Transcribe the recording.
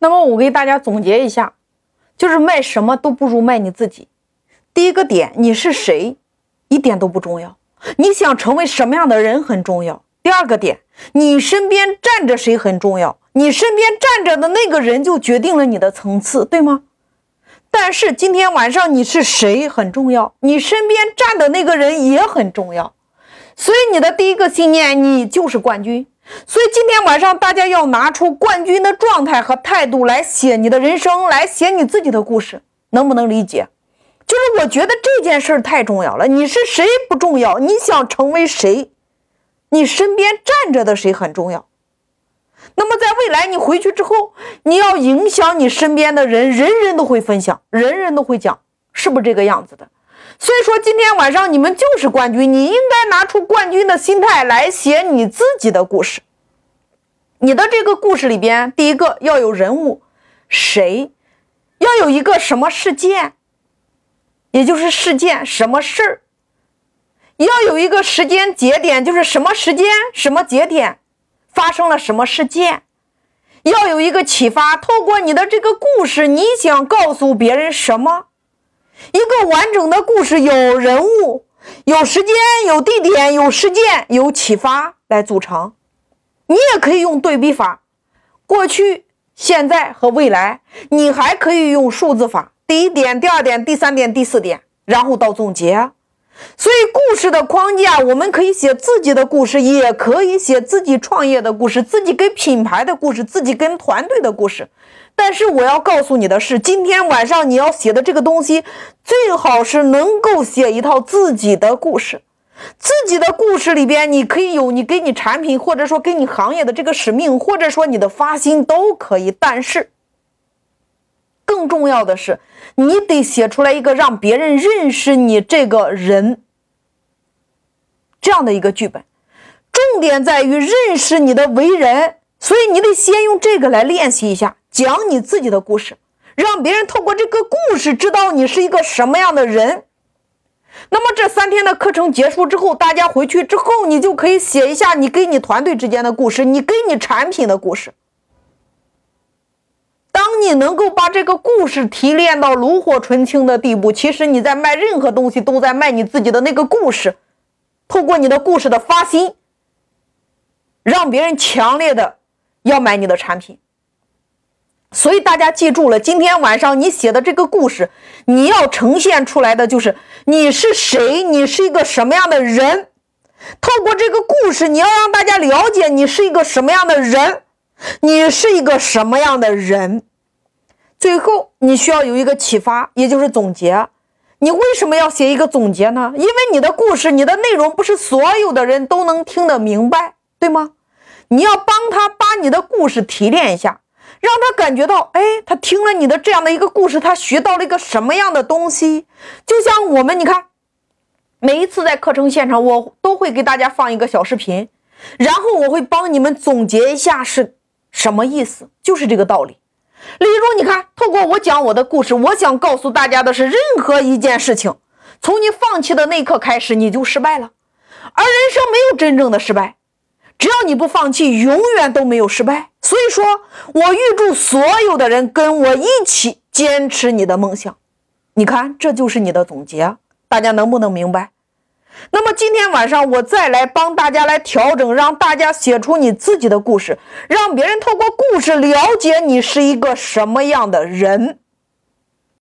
那么我给大家总结一下，就是卖什么都不如卖你自己。第一个点，你是谁，一点都不重要，你想成为什么样的人很重要。第二个点，你身边站着谁很重要，你身边站着的那个人就决定了你的层次，对吗？但是今天晚上你是谁很重要，你身边站的那个人也很重要。所以你的第一个信念，你就是冠军。所以今天晚上大家要拿出冠军的状态和态度来写你的人生，来写你自己的故事，能不能理解？就是我觉得这件事太重要了。你是谁不重要，你想成为谁，你身边站着的谁很重要。那么在未来你回去之后，你要影响你身边的人，人人都会分享，人人都会讲，是不是这个样子的？所以说今天晚上你们就是冠军，你应该拿出冠军的心态来写你自己的故事。你的这个故事里边，第一个要有人物，谁？要有一个什么事件，也就是事件什么事儿？要有一个时间节点，就是什么时间什么节点发生了什么事件？要有一个启发，透过你的这个故事，你想告诉别人什么？一个完整的故事，有人物，有时间，有地点，有事件，有启发来组成。你也可以用对比法，过去、现在和未来。你还可以用数字法，第一点、第二点、第三点、第四点，然后到总结。所以，故事的框架，我们可以写自己的故事，也可以写自己创业的故事，自己跟品牌的故事，自己跟团队的故事。但是我要告诉你的是，今天晚上你要写的这个东西，最好是能够写一套自己的故事。自己的故事里边，你可以有你给你产品，或者说给你行业的这个使命，或者说你的发心都可以。但是，更重要的是，你得写出来一个让别人认识你这个人这样的一个剧本。重点在于认识你的为人，所以你得先用这个来练习一下。讲你自己的故事，让别人透过这个故事知道你是一个什么样的人。那么这三天的课程结束之后，大家回去之后，你就可以写一下你跟你团队之间的故事，你跟你产品的故事。你能够把这个故事提炼到炉火纯青的地步，其实你在卖任何东西都在卖你自己的那个故事。透过你的故事的发心，让别人强烈的要买你的产品。所以大家记住了，今天晚上你写的这个故事，你要呈现出来的就是你是谁，你是一个什么样的人。透过这个故事，你要让大家了解你是一个什么样的人，你是一个什么样的人。最后，你需要有一个启发，也就是总结。你为什么要写一个总结呢？因为你的故事，你的内容不是所有的人都能听得明白，对吗？你要帮他把你的故事提炼一下。让他感觉到，哎，他听了你的这样的一个故事，他学到了一个什么样的东西？就像我们，你看，每一次在课程现场，我都会给大家放一个小视频，然后我会帮你们总结一下是什么意思，就是这个道理。例如，你看，透过我讲我的故事，我想告诉大家的是，任何一件事情，从你放弃的那一刻开始，你就失败了，而人生没有真正的失败。只要你不放弃，永远都没有失败。所以说，我预祝所有的人跟我一起坚持你的梦想。你看，这就是你的总结，大家能不能明白？那么今天晚上我再来帮大家来调整，让大家写出你自己的故事，让别人透过故事了解你是一个什么样的人。